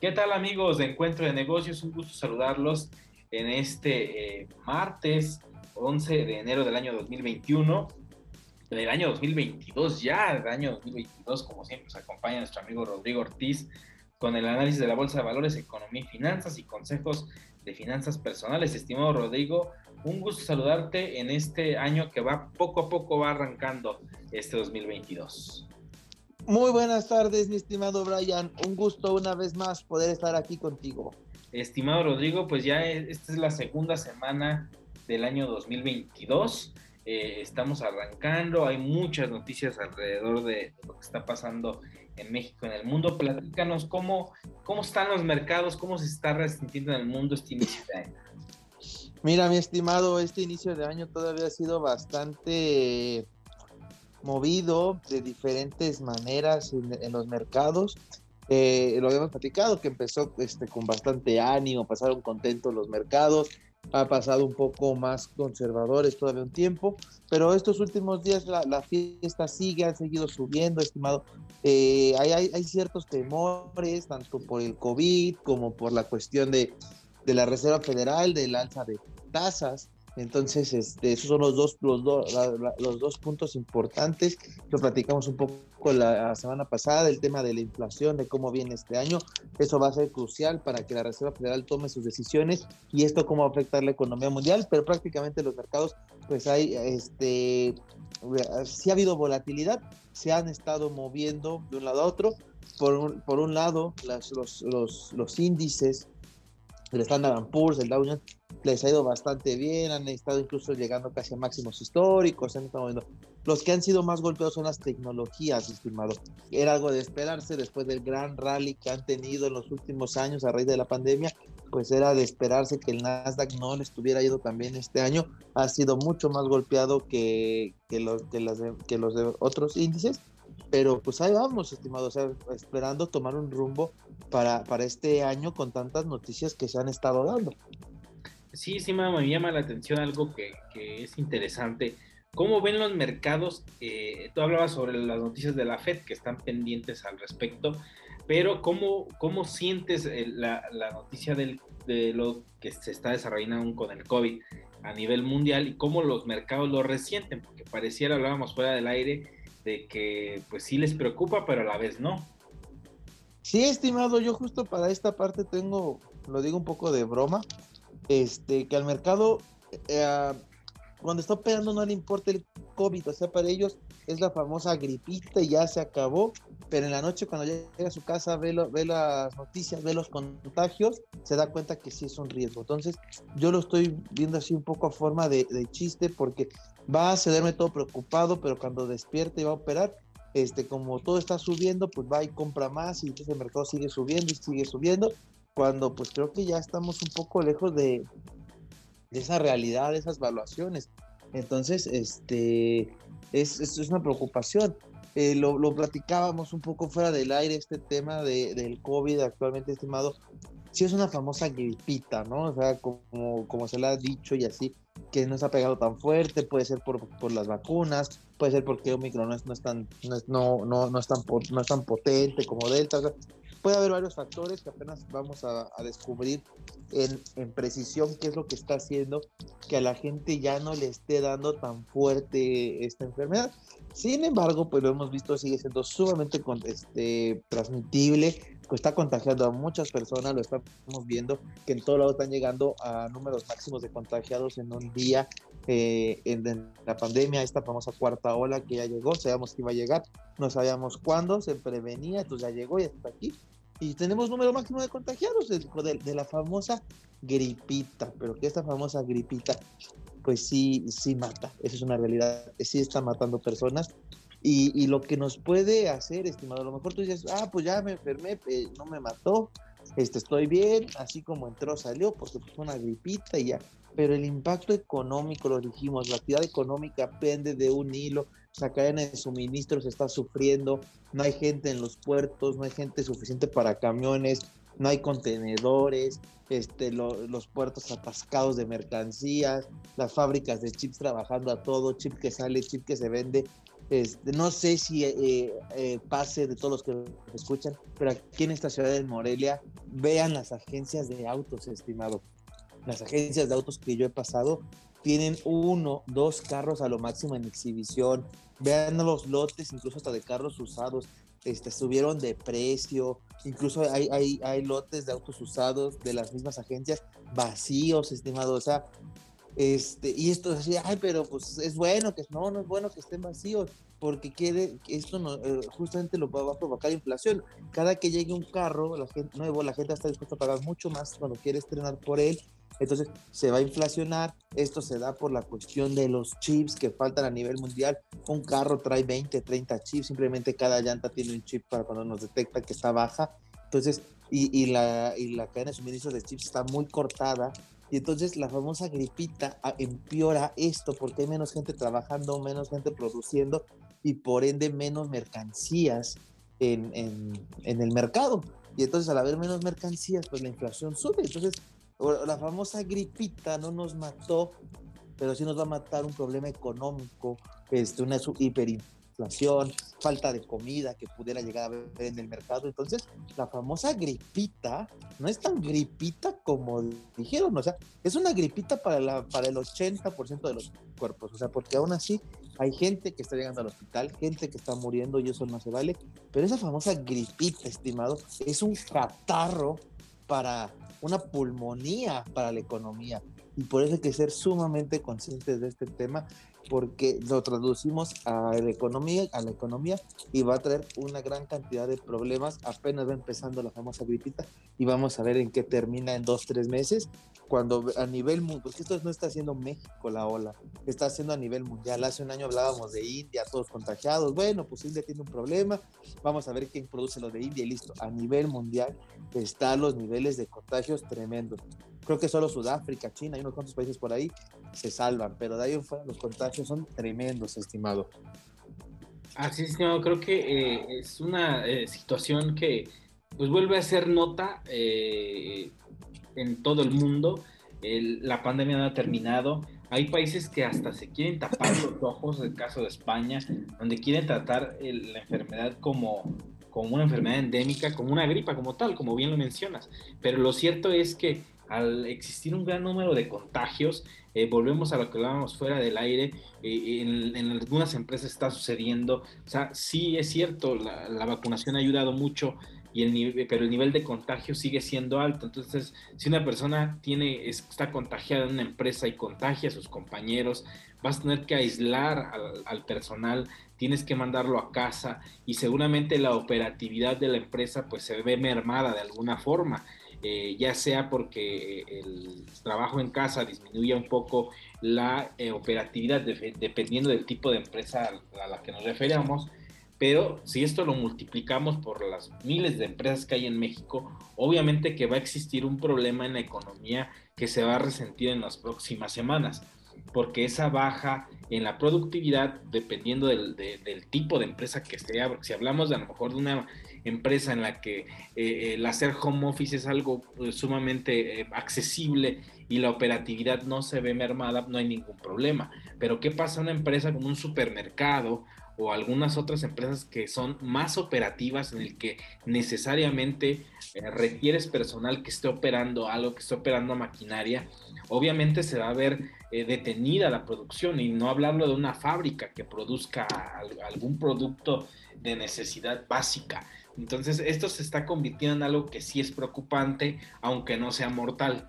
¿Qué tal amigos de Encuentro de Negocios? Un gusto saludarlos en este eh, martes 11 de enero del año 2021, del año 2022 ya, del año 2022, como siempre nos acompaña nuestro amigo Rodrigo Ortiz con el análisis de la Bolsa de Valores, Economía y Finanzas y consejos de finanzas personales. Estimado Rodrigo, un gusto saludarte en este año que va poco a poco va arrancando este 2022. Muy buenas tardes, mi estimado Brian. Un gusto una vez más poder estar aquí contigo. Estimado Rodrigo, pues ya esta es la segunda semana del año 2022. Eh, estamos arrancando, hay muchas noticias alrededor de, lo que está pasando en México, en el mundo. Platícanos cómo, cómo están los mercados, cómo se está resintiendo en el mundo este inicio de año. Mira, mi estimado, este inicio de año todavía ha sido bastante movido de diferentes maneras en los mercados. Eh, lo habíamos platicado, que empezó este, con bastante ánimo, pasaron contentos los mercados, ha pasado un poco más conservadores todavía un tiempo, pero estos últimos días la, fiesta sigue, han seguido subiendo, estimado. Eh, hay, ciertos temores, tanto por el COVID como por la cuestión de, de la Reserva Federal, del alza de tasas. Entonces, este, esos son los dos, los, los dos puntos importantes. Lo platicamos un poco la semana pasada, el tema de la inflación, de cómo viene este año. Eso va a ser crucial para que la Reserva Federal tome sus decisiones y esto cómo va a afectar la economía mundial, pero prácticamente los mercados, pues hay, este, sí ha habido volatilidad, se han estado moviendo de un lado a otro. Por, por un lado, las, los, los, los índices el Standard Poor's, el Dow Jones, les ha ido bastante bien, han estado incluso llegando casi a máximos históricos, han estado viendo. Los que han sido más golpeados son las tecnologías, estimado. Era algo de esperarse después del gran rally que han tenido en los últimos años a raíz de la pandemia, pues era de esperarse que el Nasdaq no les estuviera ido también este año. Ha sido mucho más golpeado que, que, los, que, las que los de otros índices pero pues ahí vamos, estimado, o sea, esperando tomar un rumbo para, para este año con tantas noticias que se han estado dando. Sí, sí, me llama la atención algo que, es interesante. ¿Cómo ven los mercados? Eh, tú hablabas sobre las noticias de la Fed que están pendientes al respecto, pero ¿cómo, cómo sientes la, la, noticia del, de lo que se está desarrollando aún con el COVID a nivel mundial y cómo los mercados lo resienten? Porque pareciera, hablábamos fuera del aire, de que pues sí les preocupa, pero a la vez no. Sí, estimado, yo justo para esta parte tengo, lo digo un poco de broma, este, que al mercado, eh, cuando está operando no le importa el COVID, o sea, para ellos es la famosa gripita y ya se acabó, pero en la noche cuando llega a su casa ve, ve las noticias, ve los contagios, se da cuenta que sí es un riesgo. Entonces, yo lo estoy viendo así un poco a forma de, de chiste porque va a cederme todo preocupado, pero cuando despierte y va a operar, este, como todo está subiendo, pues va y compra más y entonces el mercado sigue subiendo y sigue subiendo, cuando pues creo que ya estamos un poco lejos de, de esa realidad, de esas valuaciones. Entonces, este, es, es una preocupación. Eh, lo, lo, platicábamos un poco fuera del aire, este tema de, del COVID actualmente estimado, sí es una famosa gripita, ¿no? O sea, como, como se le ha dicho y así, que no se ha pegado tan fuerte, puede ser por, por las vacunas, puede ser porque Omicron no es, no es tan, no, es, no, no, no, es tan, no es tan potente como Delta. Puede haber varios factores que apenas vamos a, descubrir en, en, precisión qué es lo que está haciendo que a la gente ya no le esté dando tan fuerte esta enfermedad. Sin embargo, pues lo hemos visto, sigue siendo sumamente este, transmitible, está contagiando a muchas personas, lo estamos viendo, que en todo lado están llegando a números máximos de contagiados en un día eh, en, la pandemia, esta famosa cuarta ola que ya llegó, sabíamos que iba a llegar, no sabíamos cuándo, se prevenía, entonces ya llegó y está aquí. Y tenemos número máximo de contagiados de, de, la famosa gripita, pero que esta famosa gripita, pues sí, sí mata, esa es una realidad, sí está matando personas y, lo que nos puede hacer, estimado, a lo mejor tú dices, ah, pues ya me enfermé, no me mató, este, estoy bien, así como entró, salió, porque fue una gripita y ya. Pero el impacto económico, lo dijimos, la actividad económica pende de un hilo, la cadena de suministros está sufriendo, no hay gente en los puertos, no hay gente suficiente para camiones, no hay contenedores, este, los puertos atascados de mercancías, las fábricas de chips trabajando a todo, chip que sale, chip que se vende, Este, no sé si eh, eh, pase de todos los que escuchan, pero aquí en esta ciudad de Morelia, vean las agencias de autos, estimado. Las agencias de autos que yo he pasado tienen uno, dos carros a lo máximo en exhibición. Vean los lotes, incluso hasta de carros usados, este, subieron de precio. Incluso hay, hay, hay lotes de autos usados de las mismas agencias vacíos, estimado. O sea, este, y esto decía, ay, pero pues es bueno que no, no es bueno que estén vacíos, porque quiere, esto no, eh, justamente lo va, a provocar inflación. Cada que llegue un carro la gente, nuevo, la gente está dispuesta a pagar mucho más cuando quiere estrenar por él. Entonces se va a inflacionar. Esto se da por la cuestión de los chips que faltan a nivel mundial. Un carro trae 20, 30 chips. Simplemente cada llanta tiene un chip para cuando nos detecta que está baja. Entonces, y, y, la, y la cadena de suministro de chips está muy cortada y entonces la famosa gripita ah, empeora esto porque hay menos gente trabajando, menos gente produciendo y por ende menos mercancías en, en, el mercado. Y entonces al haber menos mercancías, pues la inflación sube. Entonces la famosa gripita no nos mató, pero sí nos va a matar un problema económico, este, una hiperinflación falta de comida que pudiera llegar a ver en el mercado. Entonces, la famosa gripita no es tan gripita como dijeron, o sea, es una gripita para, la, para el 80% de los cuerpos, o sea, porque aún así hay gente que está llegando al hospital, gente que está muriendo y eso no se vale, pero esa famosa gripita, estimado, es un catarro para una pulmonía para la economía. Y por eso hay que ser sumamente conscientes de este tema porque lo traducimos a la economía, y va a traer una gran cantidad de problemas. Apenas va empezando la famosa gripita y vamos a ver en qué termina en dos, tres meses. Cuando a nivel mundial, porque esto no está haciendo México la ola, está haciendo a nivel mundial. Hace un año hablábamos de India, todos contagiados. Bueno, pues India tiene un problema. Vamos a ver quién produce lo de India y listo. A nivel mundial están los niveles de contagios tremendos. Creo que solo Sudáfrica, China y unos cuantos países por ahí se salvan, pero de ahí en fuera los contagios son tremendos, estimado. Así es, estimado. Creo que eh, es una eh, situación que pues vuelve a ser nota eh, en todo el mundo. la pandemia no ha terminado. Hay países que hasta se quieren tapar los ojos, el caso de España, donde quieren tratar la enfermedad como, como una enfermedad endémica, como una gripa, como tal, como bien lo mencionas. Pero lo cierto es que al existir un gran número de contagios, eh, volvemos a lo que hablábamos fuera del aire, eh, en, algunas empresas está sucediendo, o sea, sí es cierto, la, vacunación ha ayudado mucho, y el pero el nivel de contagio sigue siendo alto. Entonces, si una persona tiene, está contagiada en una empresa y contagia a sus compañeros, vas a tener que aislar al, al, personal, tienes que mandarlo a casa y seguramente la operatividad de la empresa pues se ve mermada de alguna forma. Eh, ya sea porque el trabajo en casa disminuye un poco la eh, operatividad dependiendo del tipo de empresa a la que nos referamos, pero si esto lo multiplicamos por las miles de empresas que hay en México, obviamente que va a existir un problema en la economía que se va a resentir en las próximas semanas, porque esa baja en la productividad, dependiendo del, del tipo de empresa que sea, porque si hablamos de a lo mejor de una empresa en la que eh, el hacer home office es algo pues, sumamente eh, accesible y la operatividad no se ve mermada, no hay ningún problema. Pero ¿qué pasa una empresa como un supermercado o algunas otras empresas que son más operativas en el que necesariamente eh, requieres personal que esté operando algo, que esté operando maquinaria, obviamente se va a ver detenida la producción y no hablarlo de una fábrica que produzca algún producto de necesidad básica. Entonces, esto se está convirtiendo en algo que sí es preocupante, aunque no sea mortal.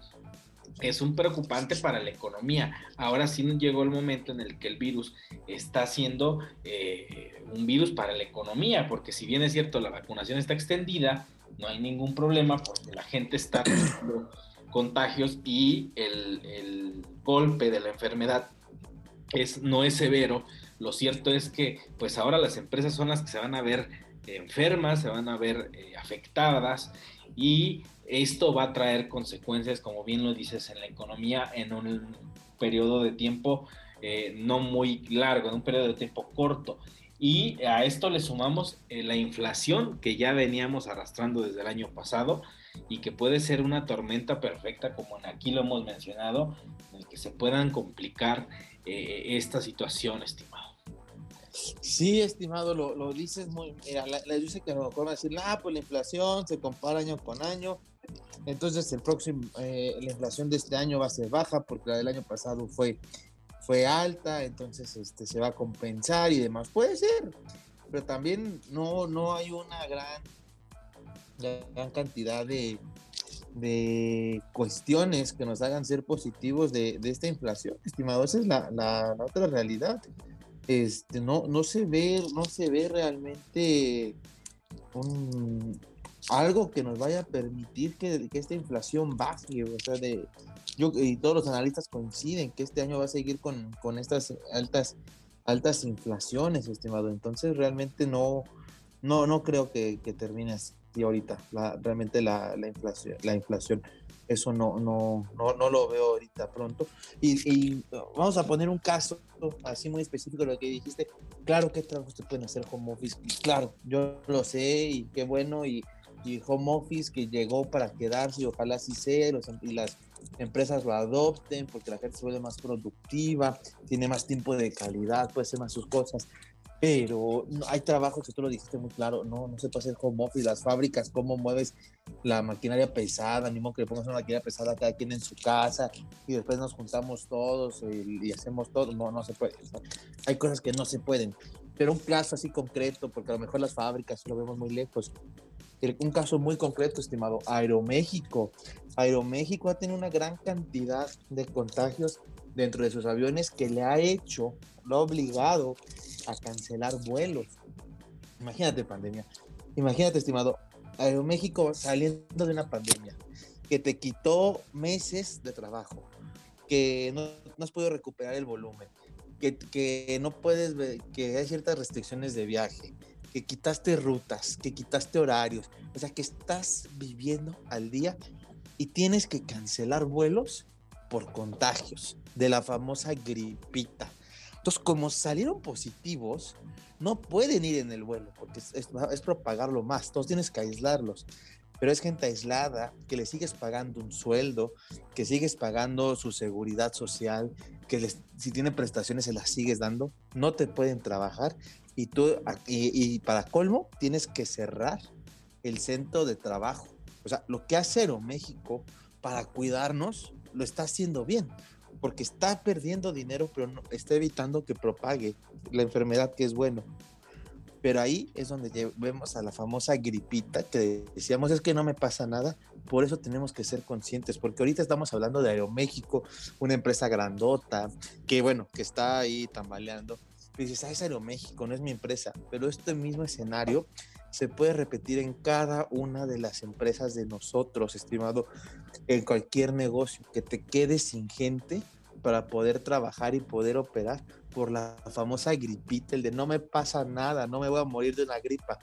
Es un preocupante para la economía. Ahora sí llegó el momento en el que el virus está siendo eh, un virus para la economía, porque si bien es cierto, la vacunación está extendida, no hay ningún problema porque la gente está teniendo contagios y el, el golpe de la enfermedad es, no es severo. Lo cierto es que pues ahora las empresas son las que se van a ver enfermas, se van a ver eh, afectadas y esto va a traer consecuencias, como bien lo dices, en la economía en un periodo de tiempo eh, no muy largo, en un periodo de tiempo corto. Y a esto le sumamos eh, la inflación que ya veníamos arrastrando desde el año pasado y que puede ser una tormenta perfecta, como aquí lo hemos mencionado, en el que se puedan complicar esta situación, estimado. Sí, estimado, lo, lo dices muy. Mira, la, la, que a lo a decir, ah, pues la inflación se compara año con año. Entonces, el próximo, eh, la inflación de este año va a ser baja porque la del año pasado fue, fue alta, entonces este, se va a compensar y demás. Puede ser, pero también no, no hay una gran, gran cantidad de, de cuestiones que nos hagan ser positivos de, de esta inflación, estimado. Esa es la, la, la otra realidad este, no, no se ve, no se ve realmente un, algo que nos vaya a permitir que, que, esta inflación baje, o sea, de, yo, y todos los analistas coinciden que este año va a seguir con, con estas altas, altas inflaciones, estimado, entonces realmente no, no, no creo que, que termine así ahorita, la, realmente la, la, inflación, la inflación eso no, no, no, no lo veo ahorita pronto. Y, vamos a poner un caso así muy específico de lo que dijiste. Claro que trabajos se pueden hacer home office. Claro, yo lo sé y qué bueno. Y, y home office que llegó para quedarse y ojalá así sea. Los, y las empresas lo adopten porque la gente se vuelve más productiva, tiene más tiempo de calidad, puede hacer más sus cosas pero hay trabajos que tú lo dijiste muy claro, no, no se puede hacer home office, las fábricas, cómo mueves la maquinaria pesada, ni modo que le pongas una maquinaria pesada cada quien en su casa y después nos juntamos todos y, hacemos todo, no, no se puede. Hay cosas que no se pueden, pero un caso así concreto, porque a lo mejor las fábricas lo vemos muy lejos. Un caso muy concreto, estimado, Aeroméxico. Aeroméxico ha tenido una gran cantidad de contagios dentro de sus aviones que le ha hecho, lo ha obligado a cancelar vuelos. Imagínate pandemia. Imagínate, estimado, Aeroméxico saliendo de una pandemia que te quitó meses de trabajo, que no, has podido recuperar el volumen, que, que no puedes ver, que hay ciertas restricciones de viaje, que quitaste rutas, que quitaste horarios, o sea, que estás viviendo al día y tienes que cancelar vuelos por contagios de la famosa gripita. Entonces, como salieron positivos, no pueden ir en el vuelo porque es, propagarlo más. Todos tienes que aislarlos. Pero es gente aislada que le sigues pagando un sueldo, que sigues pagando su seguridad social, que si tiene prestaciones se las sigues dando, no te pueden trabajar y tú, y, para colmo, tienes que cerrar el centro de trabajo. O sea, lo que hace Aeroméxico para cuidarnos lo está haciendo bien porque está perdiendo dinero, pero no, está evitando que propague la enfermedad, que es bueno. Pero ahí es donde vemos a la famosa gripita que decíamos, es que no me pasa nada, por eso tenemos que ser conscientes, porque ahorita estamos hablando de Aeroméxico, una empresa grandota, que bueno, que está ahí tambaleando. Dices, ah, es Aeroméxico, no es mi empresa, pero este mismo escenario se puede repetir en cada una de las empresas de nosotros, estimado, en cualquier negocio, que te quedes sin gente para poder trabajar y poder operar por la famosa gripita, el de no me pasa nada, no me voy a morir de una gripa.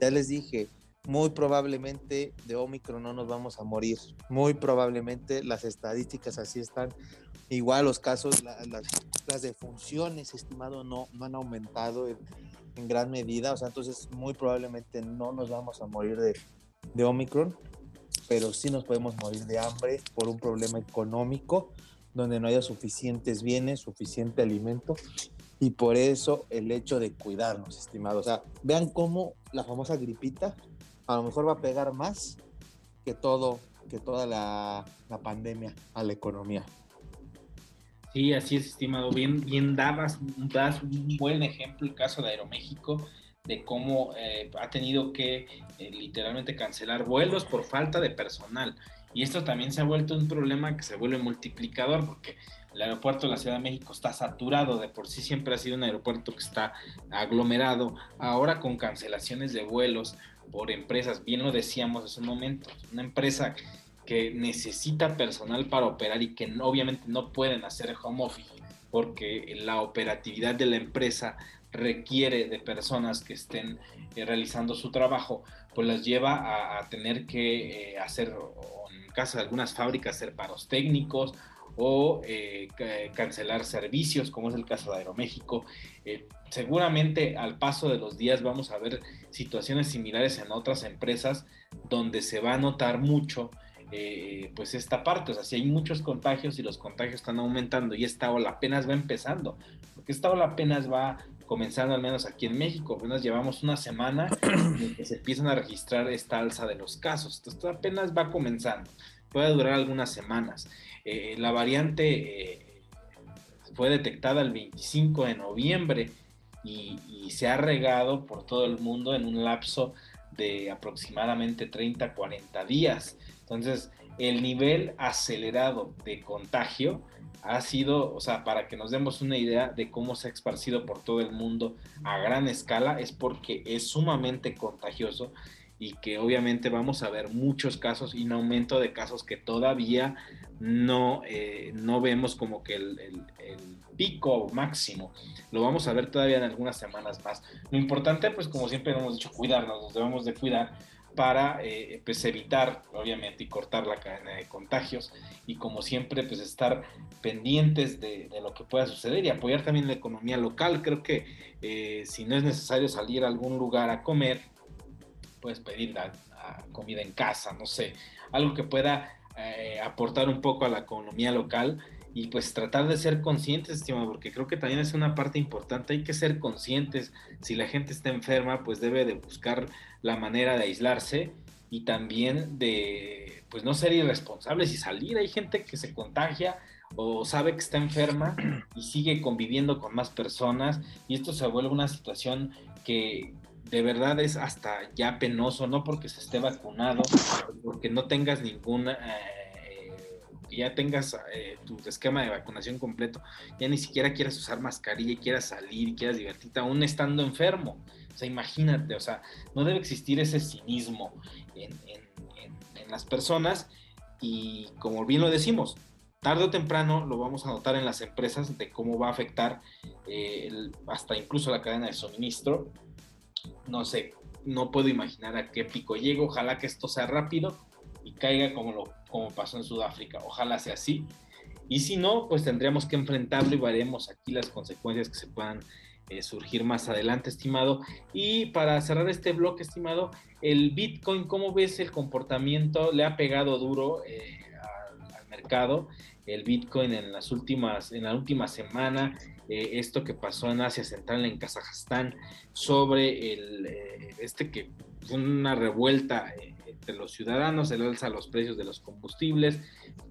Ya les dije, muy probablemente de Omicron no nos vamos a morir. Muy probablemente las estadísticas así están. Igual los casos, las, las defunciones, estimado, no, no han aumentado en gran medida, o sea, entonces muy probablemente no nos vamos a morir de, de Omicron, pero sí nos podemos morir de hambre por un problema económico donde no haya suficientes bienes, suficiente alimento y por eso el hecho de cuidarnos, estimados. O sea, vean cómo la famosa gripita a lo mejor va a pegar más que todo, que toda la, la pandemia a la economía. Sí, así es, estimado. Bien, bien dabas, das un buen ejemplo el caso de Aeroméxico, de cómo eh, ha tenido que eh, literalmente cancelar vuelos por falta de personal. Y esto también se ha vuelto un problema que se vuelve multiplicador porque el aeropuerto de la Ciudad de México está saturado, de por sí siempre ha sido un aeropuerto que está aglomerado, ahora con cancelaciones de vuelos por empresas, bien lo decíamos hace un momento, una empresa que necesita personal para operar y que obviamente no pueden hacer home office porque la operatividad de la empresa requiere de personas que estén eh, realizando su trabajo, pues las lleva a, tener que eh, hacer, en caso de algunas fábricas, hacer paros técnicos o eh, cancelar servicios, como es el caso de Aeroméxico. seguramente al paso de los días vamos a ver situaciones similares en otras empresas donde se va a notar mucho eh, pues esta parte, o sea, si hay muchos contagios y los contagios están aumentando y esta ola apenas va empezando, porque esta ola apenas va comenzando al menos aquí en México. Apenas llevamos una semana en que se empiezan a registrar esta alza de los casos. Entonces apenas va comenzando. Puede durar algunas semanas. Eh, la variante eh, fue detectada el 25 de noviembre y, y, se ha regado por todo el mundo en un lapso de aproximadamente 30, 40 días. Entonces, el nivel acelerado de contagio ha sido, o sea, para que nos demos una idea de cómo se ha esparcido por todo el mundo a gran escala, es porque es sumamente contagioso y que obviamente vamos a ver muchos casos y un aumento de casos que todavía no, eh, no vemos como que el, el, pico máximo. Lo vamos a ver todavía en algunas semanas más. Lo importante, pues como siempre hemos dicho, cuidarnos, nos debemos de cuidar para eh, pues evitar obviamente y cortar la cadena de contagios y como siempre pues estar pendientes de, lo que pueda suceder y apoyar también la economía local. Creo que eh, si no es necesario salir a algún lugar a comer puedes pedir comida en casa no sé algo que pueda eh, aportar un poco a la economía local y pues tratar de ser conscientes, estimado, porque creo que también es una parte importante, hay que ser conscientes, si la gente está enferma, pues debe de buscar la manera de aislarse y también de, pues no ser irresponsables y salir, hay gente que se contagia o sabe que está enferma y sigue conviviendo con más personas y esto se vuelve una situación que, de verdad es hasta ya penoso, no porque se esté vacunado, porque no tengas ninguna eh, ya tengas eh, tu esquema de vacunación completo, ya ni siquiera quieras usar mascarilla y quieras salir quieras divertirte, aún estando enfermo. O sea, imagínate, o sea, no debe existir ese cinismo en, las personas y como bien lo decimos, tarde o temprano lo vamos a notar en las empresas de cómo va a afectar eh, hasta incluso la cadena de suministro. No sé, no puedo imaginar a qué pico llego, ojalá que esto sea rápido y caiga como, lo, como pasó en Sudáfrica. Ojalá sea así. Y si no, pues tendríamos que enfrentarlo y veremos aquí las consecuencias que se puedan eh, surgir más adelante, estimado. Y para cerrar este bloque, estimado, el Bitcoin, ¿cómo ves el comportamiento? Le ha pegado duro eh, al, mercado el Bitcoin en las últimas, en la última semana, eh, esto que pasó en Asia Central, en Kazajstán, sobre el, este que fue una revuelta de los ciudadanos, el alza los precios de los combustibles.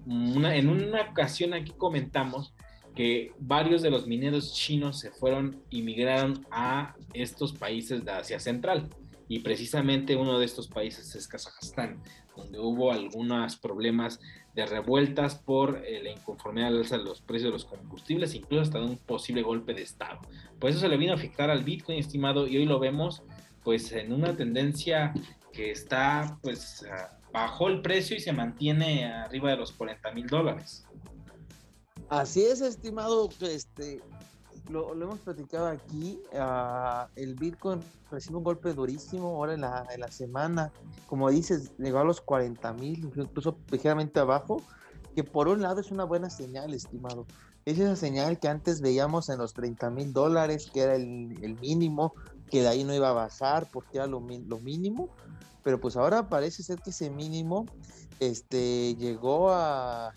en una ocasión aquí comentamos que varios de los mineros chinos se fueron y migraron a estos países de Asia Central. Y precisamente uno de estos países es Kazajstán, donde hubo algunos problemas de revueltas por eh, la inconformidad al alza de los precios de los combustibles, incluso hasta de un posible golpe de Estado. Por eso se le vino a afectar al Bitcoin estimado y hoy lo vemos pues en una tendencia que está pues bajó el precio y se mantiene arriba de los 40 mil dólares. Así es, estimado, este, lo, hemos platicado aquí, uh, el Bitcoin recibe un golpe durísimo ahora en la, en la semana, como dices, llegó a los 40 mil, incluso ligeramente abajo, que por un lado es una buena señal, estimado. Es esa señal que antes veíamos en los 30 mil dólares, que era el, el, mínimo, que de ahí no iba a bajar porque era lo, lo mínimo, pero pues ahora parece ser que ese mínimo este, llegó a,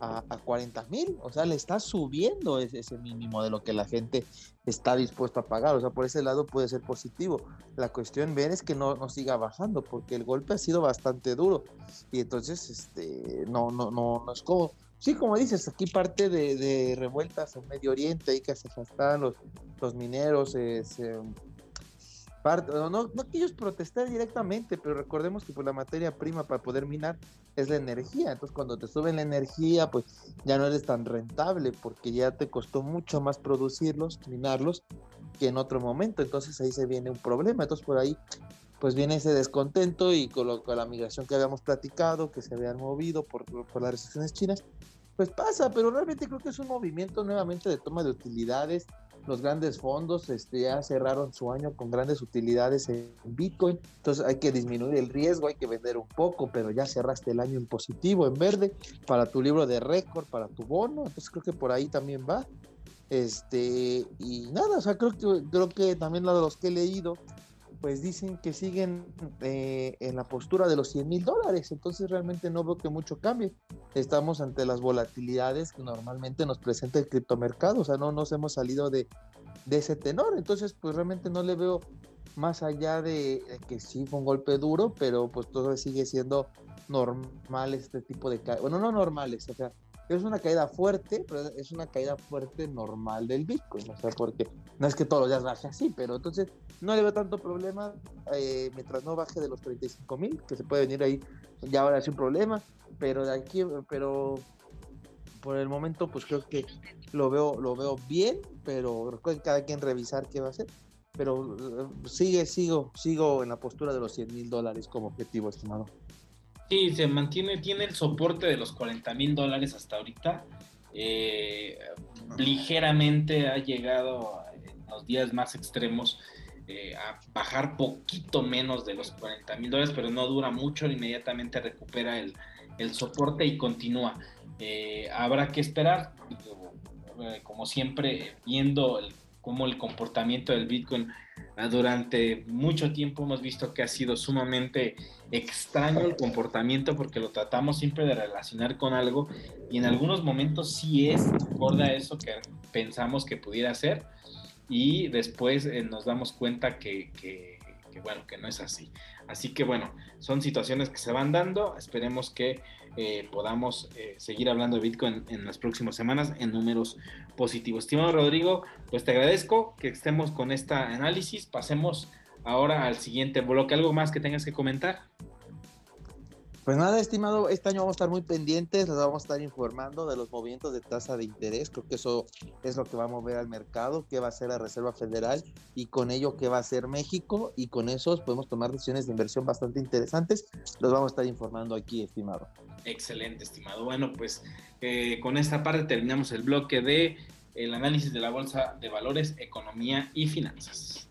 a, 40 mil, o sea, le está subiendo ese, ese, mínimo de lo que la gente está dispuesta a pagar, o sea, por ese lado puede ser positivo. La cuestión ver es que no, no siga bajando, porque el golpe ha sido bastante duro, y entonces, este, no, no, no, no es como, sí, como dices, aquí parte de, revueltas en Medio Oriente, ahí que se están los, los mineros, eh, no, no, que ellos protestar directamente, pero recordemos que pues, la materia prima para poder minar es la energía. Entonces, cuando te suben la energía, pues ya no eres tan rentable porque ya te costó mucho más producirlos, minarlos, que en otro momento. Entonces, ahí se viene un problema. Entonces, por ahí, pues viene ese descontento y con, con la migración que habíamos platicado, que se habían movido por, por las restricciones chinas, pues pasa, pero realmente creo que es un movimiento nuevamente de toma de utilidades los grandes fondos este, ya cerraron su año con grandes utilidades en Bitcoin, entonces hay que disminuir el riesgo, hay que vender un poco, pero ya cerraste el año en positivo, en verde, para tu libro de récord, para tu bono, entonces creo que por ahí también va. Este, y nada, o sea, creo que, creo que también lo de los que he leído, pues dicen que siguen eh, en la postura de los 100 mil dólares, entonces realmente no veo que mucho cambie. Estamos ante las volatilidades que normalmente nos presenta el criptomercado, o sea, no nos hemos salido de, de ese tenor. Entonces, pues realmente no le veo más allá de que sí fue un golpe duro, pero pues todo sigue siendo normal este tipo de caídas. Bueno, no normales, o sea, es una caída fuerte, pero es una caída fuerte normal del Bitcoin, o sea, porque no es que todos los días baje así, pero entonces no le veo tanto problema eh, mientras no baje de los 35 mil, que se puede venir ahí, ya ahora es un problema, pero de aquí, pero por el momento pues creo que lo veo, lo veo bien, pero recuerden cada quien revisar qué va a hacer, pero eh, sigue, sigo, sigo en la postura de los 100 mil dólares como objetivo, estimado. Sí, se mantiene, tiene el soporte de los 40 mil dólares hasta ahorita. Eh, ligeramente ha llegado en los días más extremos eh, a bajar poquito menos de los 40 mil dólares, pero no dura mucho, inmediatamente recupera el, soporte y continúa. Eh, habrá que esperar, como siempre, viendo cómo el comportamiento del Bitcoin durante mucho tiempo hemos visto que ha sido sumamente extraño el comportamiento porque lo tratamos siempre de relacionar con algo y en algunos momentos sí es acorde a eso que pensamos que pudiera ser y después eh, nos damos cuenta que, bueno, que no es así. Así que bueno, son situaciones que se van dando, esperemos que eh, podamos eh, seguir hablando de Bitcoin en, las próximas semanas en números positivos. Estimado Rodrigo, pues te agradezco que estemos con este análisis. Pasemos ahora al siguiente bloque. ¿Algo más que tengas que comentar? Pues nada, estimado, este año vamos a estar muy pendientes, les vamos a estar informando de los movimientos de tasa de interés. Creo que eso es lo que va a mover al mercado, qué va a hacer la Reserva Federal y con ello qué va a hacer México. Y con eso podemos tomar decisiones de inversión bastante interesantes. Los vamos a estar informando aquí, estimado. Excelente, estimado. Bueno, pues eh, con esta parte terminamos el bloque de el análisis de la bolsa de valores, economía y finanzas.